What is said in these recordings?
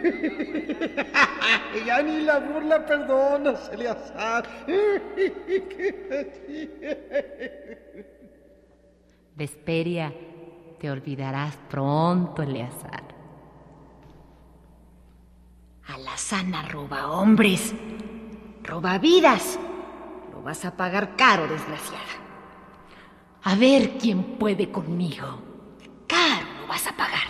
ya ni la burla perdona, Eleazar. Vesperia, te olvidarás pronto, Eleazar. Alazana roba hombres, roba vidas. Lo vas a pagar caro, desgraciada. A ver quién puede conmigo. Caro lo vas a pagar.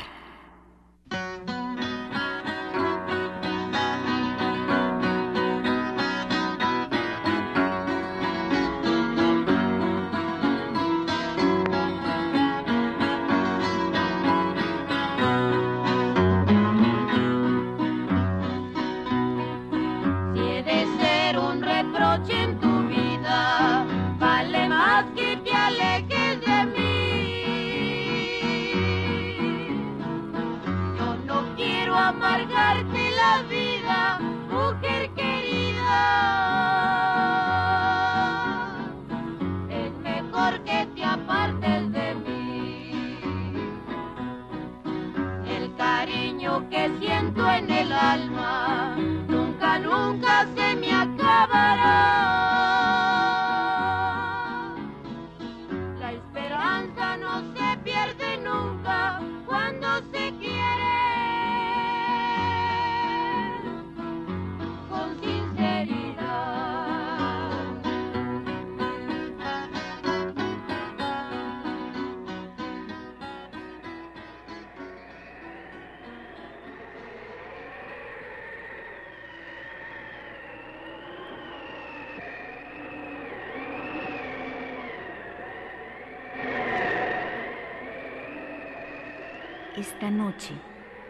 Esta noche,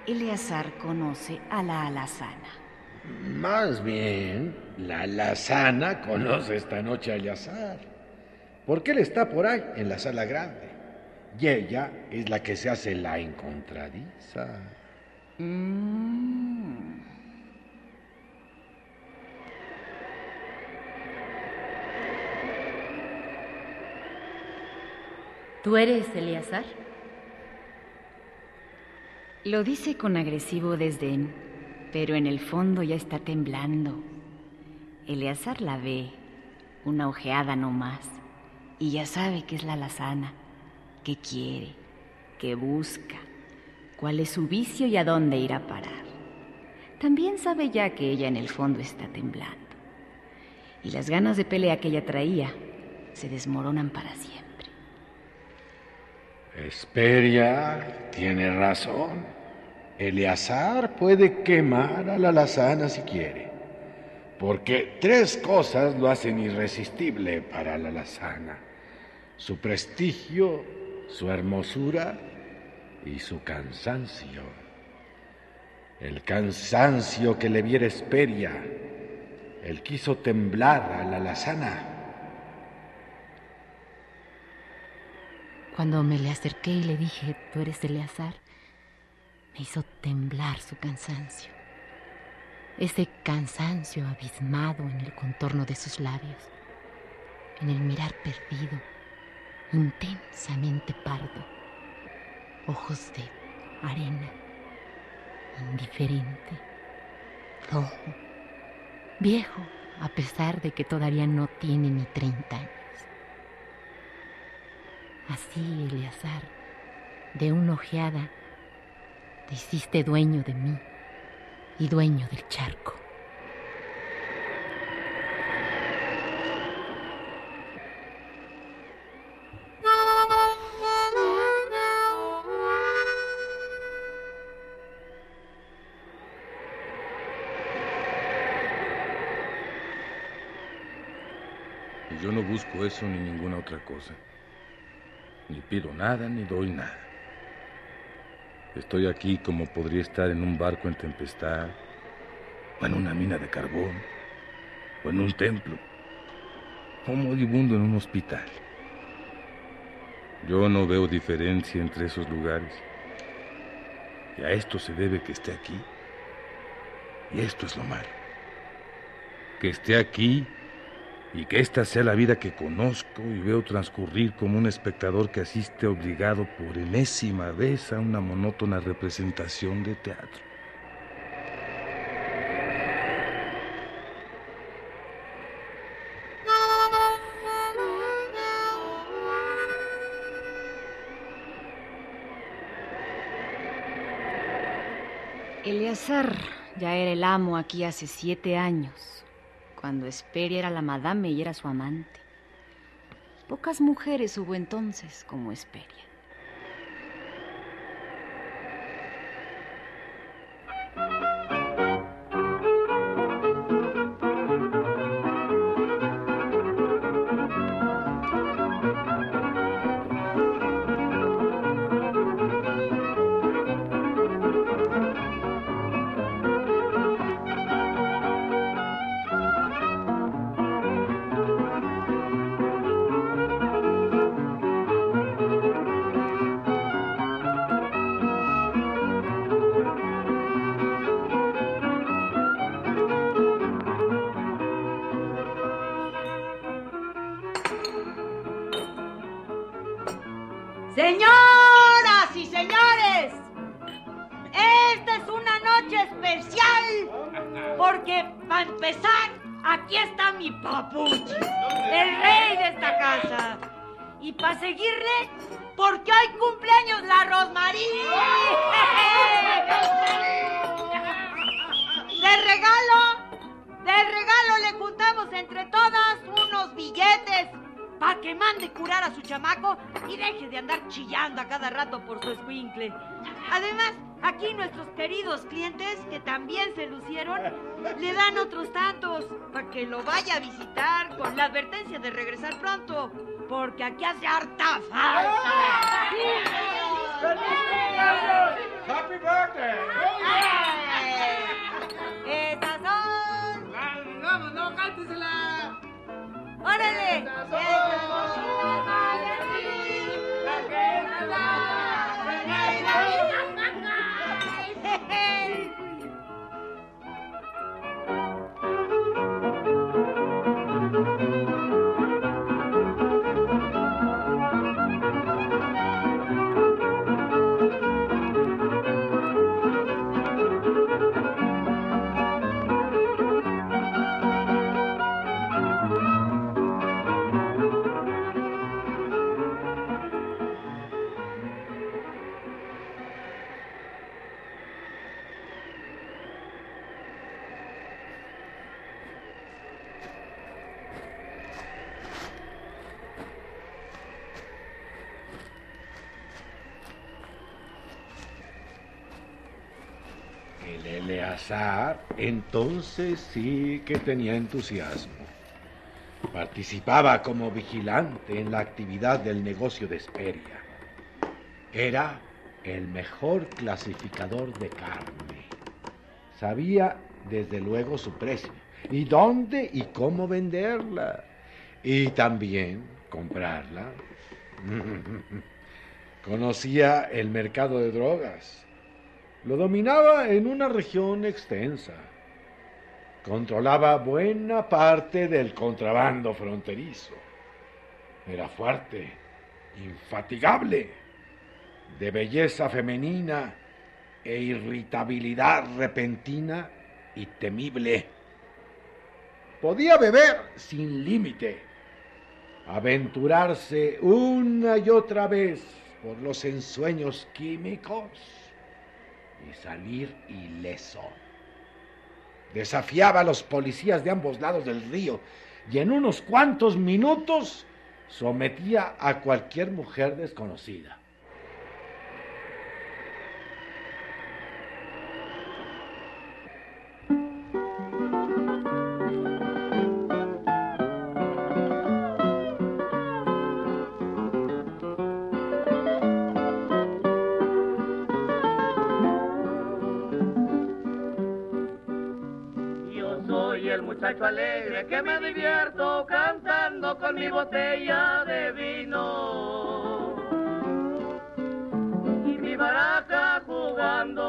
Eleazar conoce a la alazana. Más bien, la alazana conoce esta noche a Eleazar. Porque él está por ahí, en la sala grande. Y ella es la que se hace la encontradiza. Mm. ¿Tú eres Eleazar? Lo dice con agresivo desdén, pero en el fondo ya está temblando. Eleazar la ve, una ojeada no más, y ya sabe que es la alazana, qué quiere, qué busca, cuál es su vicio y a dónde ir a parar. También sabe ya que ella en el fondo está temblando. Y las ganas de pelea que ella traía se desmoronan para siempre. Esperia tiene razón. Eleazar puede quemar a la alazana si quiere. Porque tres cosas lo hacen irresistible para la alazana. Su prestigio, su hermosura y su cansancio. El cansancio que le viera Esperia. Él quiso temblar a la alazana. Cuando me le acerqué y le dije, tú eres Eleazar, me hizo temblar su cansancio. Ese cansancio abismado en el contorno de sus labios, en el mirar perdido, intensamente pardo. ojos de arena, indiferente, rojo, viejo, a pesar de que todavía no tiene ni 30 años. Así, Eleazar, de una ojeada, te hiciste dueño de mí y dueño del charco. Y yo no busco eso ni ninguna otra cosa. Ni pido nada ni doy nada. Estoy aquí como podría estar en un barco en tempestad, o en una mina de carbón, o en un templo, o moribundo en un hospital. Yo no veo diferencia entre esos lugares. Y a esto se debe que esté aquí. Y esto es lo malo. Que esté aquí y que esta sea la vida que conozco y veo transcurrir como un espectador que asiste obligado por enésima vez a una monótona representación de teatro. Eleazar ya era el amo aquí hace siete años, cuando Esperia era la madame y era su amante. Pocas mujeres hubo entonces como Esperia. Señoras y señores, esta es una noche especial porque, para empezar, aquí está mi papuchi, el rey de esta casa. Y para seguirle, porque hoy cumpleaños la Rosmarie. De regalo, de regalo le juntamos entre todas unos billetes para que mande curar a su chamaco y deje de andar chillando a cada rato por su escuincle. Además, aquí nuestros queridos clientes, que también se lucieron, le dan otros tantos para que lo vaya a visitar con la advertencia de regresar pronto, porque aquí hace harta falta. ¡Happy birthday! れに。Entonces sí que tenía entusiasmo. Participaba como vigilante en la actividad del negocio de Esperia. Era el mejor clasificador de carne. Sabía desde luego su precio y dónde y cómo venderla. Y también comprarla. Conocía el mercado de drogas. Lo dominaba en una región extensa. Controlaba buena parte del contrabando fronterizo. Era fuerte, infatigable. de belleza femenina e irritabilidad repentina y temible. Podía beber sin límite, aventurarse una y otra vez por los ensueños químicos y salir ileso. Desafiaba a los policías de ambos lados del río y en unos cuantos minutos sometía a cualquier mujer desconocida. Que me divierto cantando con mi botella de vino y mi baraja jugando.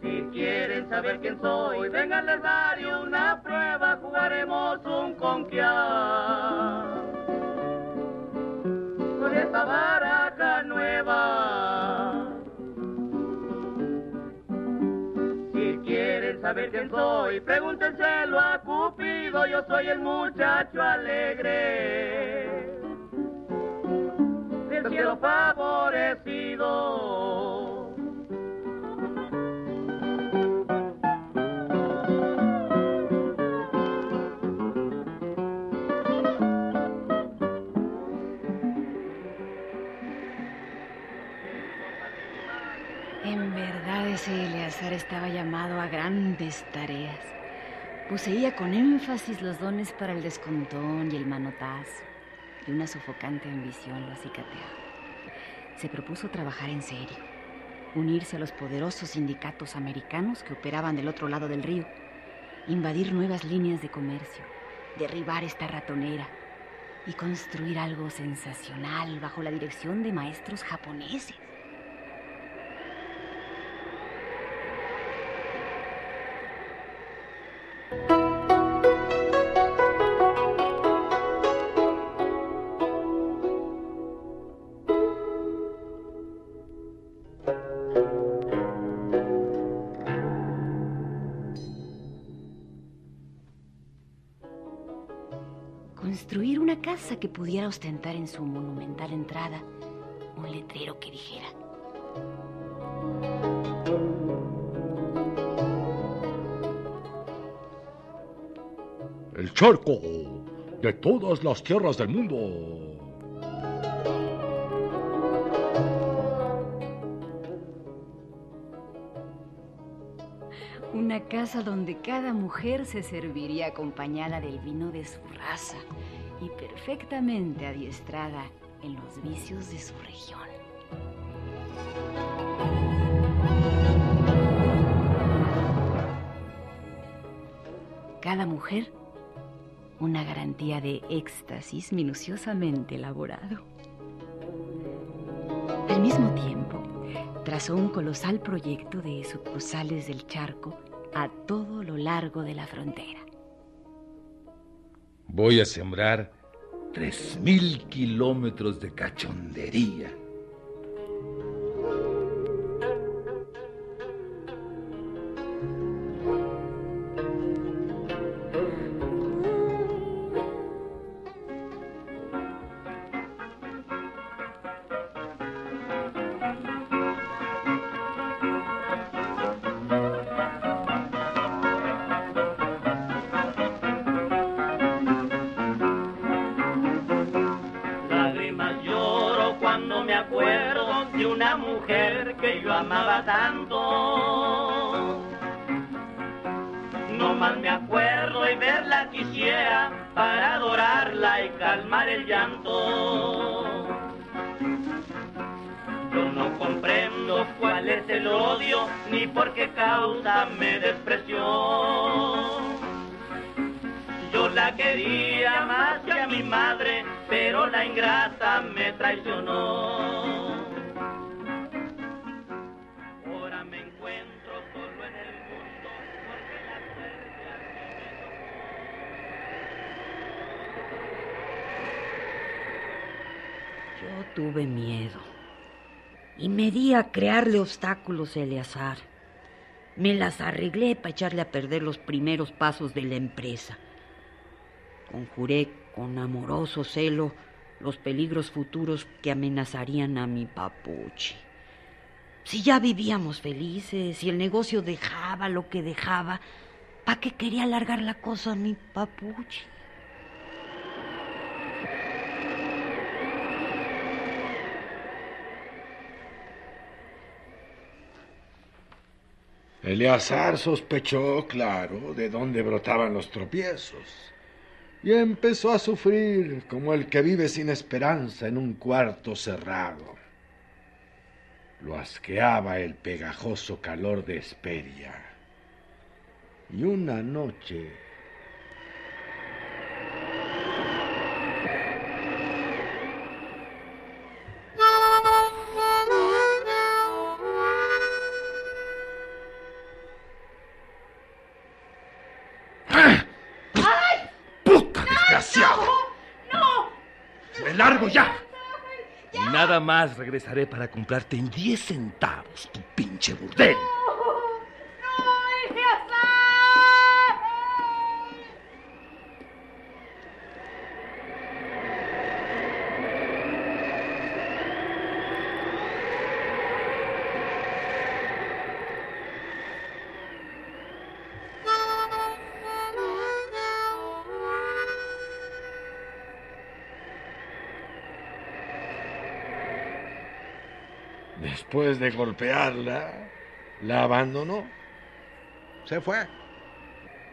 Si quieren saber quién soy, vengan les daré una prueba, jugaremos un conquiar saber quién soy, pregúntenselo a Cupido, yo soy el muchacho alegre del cielo favorecido. Verdad ese Eleazar estaba llamado a grandes tareas. Poseía con énfasis los dones para el descontón y el manotazo, y una sofocante ambición lo acicateaba. Se propuso trabajar en serio, unirse a los poderosos sindicatos americanos que operaban del otro lado del río, invadir nuevas líneas de comercio, derribar esta ratonera y construir algo sensacional bajo la dirección de maestros japoneses. Construir una casa que pudiera ostentar en su monumental entrada un letrero que dijera, El charco de todas las tierras del mundo. Una casa donde cada mujer se serviría acompañada del vino de su raza y perfectamente adiestrada en los vicios de su región. Cada mujer una garantía de éxtasis minuciosamente elaborado. Al mismo tiempo, trazó un colosal proyecto de sucursales del charco a todo lo largo de la frontera. Voy a sembrar tres mil kilómetros de cachondería. De una mujer que yo amaba tanto. No más me acuerdo y verla quisiera para adorarla y calmar el llanto. Yo no comprendo cuál es el odio ni por qué causa me despreció. Yo la quería más que a mi madre, pero la ingrata me traicionó. Tuve miedo. Y me di a crearle obstáculos a Eleazar. Me las arreglé para echarle a perder los primeros pasos de la empresa. Conjuré con amoroso celo los peligros futuros que amenazarían a mi papuchi. Si ya vivíamos felices, si el negocio dejaba lo que dejaba, ¿para qué quería alargar la cosa a mi papuchi? Eleazar sospechó, claro, de dónde brotaban los tropiezos y empezó a sufrir como el que vive sin esperanza en un cuarto cerrado. Lo asqueaba el pegajoso calor de Esperia. Y una noche Nada más regresaré para comprarte en 10 centavos tu pinche burdel. Después de golpearla, la abandonó. Se fue.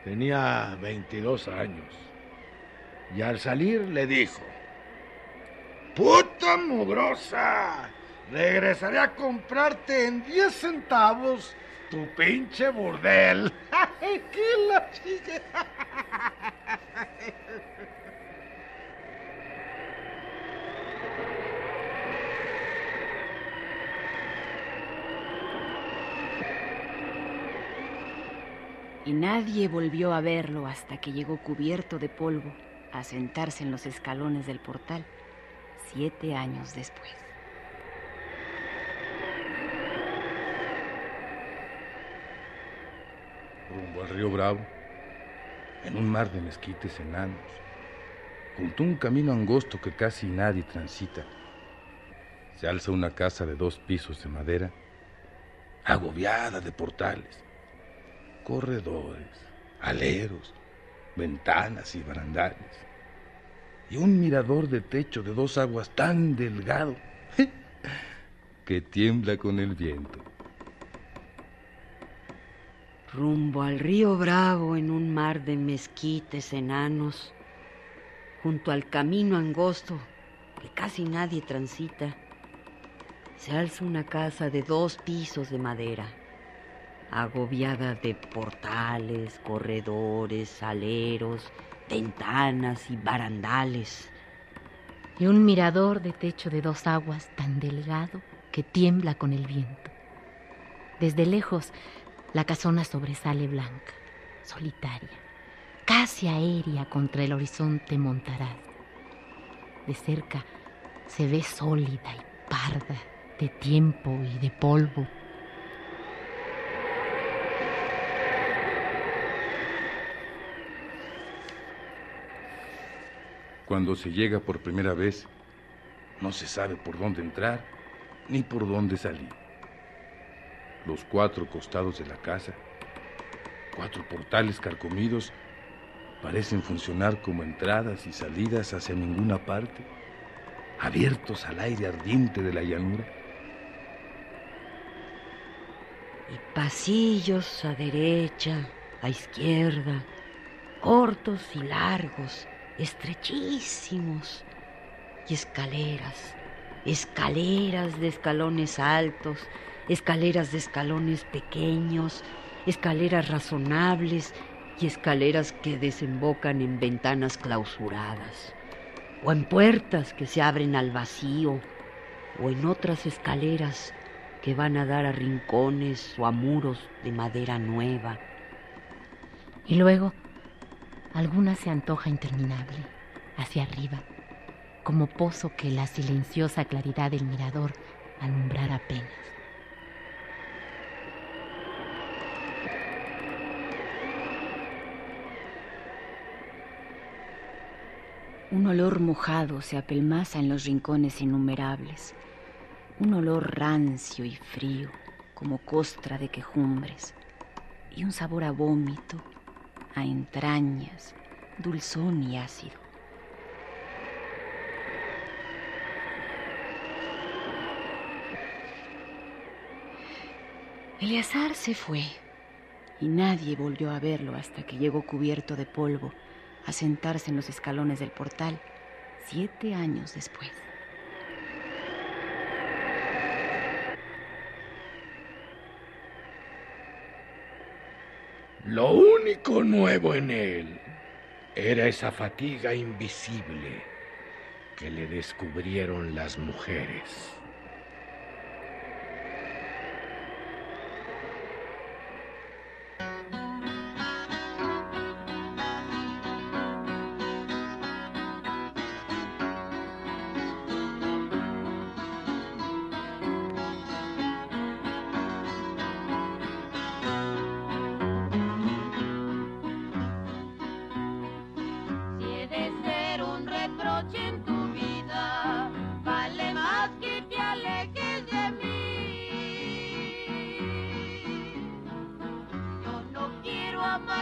Tenía 22 años. Y al salir le dijo, ¡Puta mugrosa! Regresaré a comprarte en 10 centavos tu pinche burdel. ¡Ay, qué la chica! Y nadie volvió a verlo hasta que llegó cubierto de polvo a sentarse en los escalones del portal, siete años después. rumbo al río Bravo, en un mar de mezquites enanos, junto a un camino angosto que casi nadie transita, se alza una casa de dos pisos de madera, agobiada de portales, corredores, aleros, ventanas y barandales, y un mirador de techo de dos aguas tan delgado que tiembla con el viento. rumbo al río Bravo en un mar de mezquites enanos, junto al camino angosto que casi nadie transita, se alza una casa de dos pisos de madera, agobiada de portales, corredores, aleros, ventanas y barandales. y un mirador de techo de dos aguas tan delgado que tiembla con el viento. Desde lejos, la casona sobresale blanca, solitaria, casi aérea contra el horizonte montaraz. De cerca se ve sólida y parda, de tiempo y de polvo. Cuando se llega por primera vez, no se sabe por dónde entrar ni por dónde salir. Los cuatro costados de la casa, cuatro portales carcomidos, parecen funcionar como entradas y salidas hacia ninguna parte, abiertos al aire ardiente de la llanura. Y pasillos a derecha, a izquierda, cortos y largos, estrechísimos. Y escaleras, escaleras de escalones altos, escaleras de escalones pequeños, escaleras razonables y escaleras que desembocan en ventanas clausuradas, o en puertas que se abren al vacío, o en otras escaleras que van a dar a rincones o a muros de madera nueva. Y luego, alguna se antoja interminable, hacia arriba, como pozo que la silenciosa claridad del mirador alumbrara apenas. Un olor mojado se apelmaza en los rincones innumerables. Un olor rancio y frío, como costra de quejumbres. Y un sabor a vómito, a entrañas, dulzón y ácido. Eleazar se fue y nadie volvió a verlo hasta que llegó cubierto de polvo a sentarse en los escalones del portal siete años después. Lo único nuevo en él era esa fatiga invisible que le descubrieron las mujeres.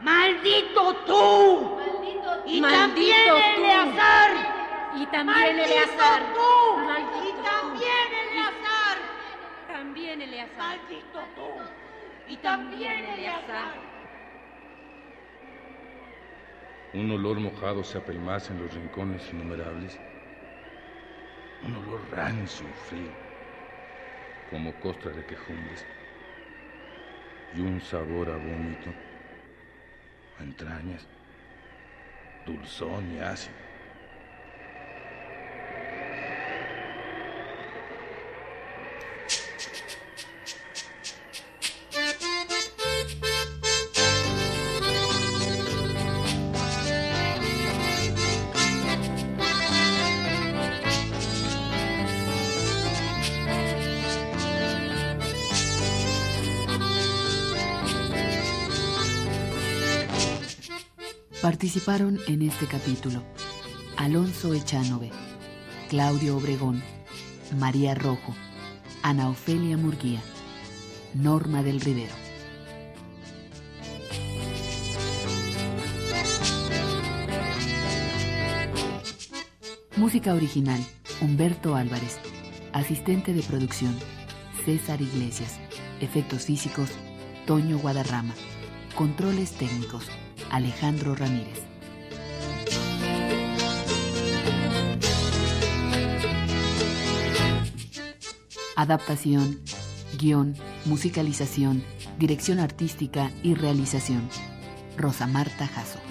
¡Maldito tú! ¡Maldito tú! ¡Y también Eleazar! ¡Y también Eleazar! tú! ¡Y también Eleazar! También Eleazar. ¡Maldito tú! ¡Y también Eleazar! Un olor mojado se apelmaza en los rincones innumerables. Un olor rancio y frío como costra de quejumbres, y un sabor a vómito, entrañas, dulzón y ácido. Participaron en este capítulo Alonso Echanove, Claudio Obregón, María Rojo, Ana Ofelia Murguía, Norma del Rivero. Música original, Humberto Álvarez. Asistente de producción, César Iglesias. Efectos físicos, Toño Guadarrama. Controles técnicos, Alejandro Ramírez. Adaptación, guion, musicalización, dirección artística y realización. Rosa Marta Jasso.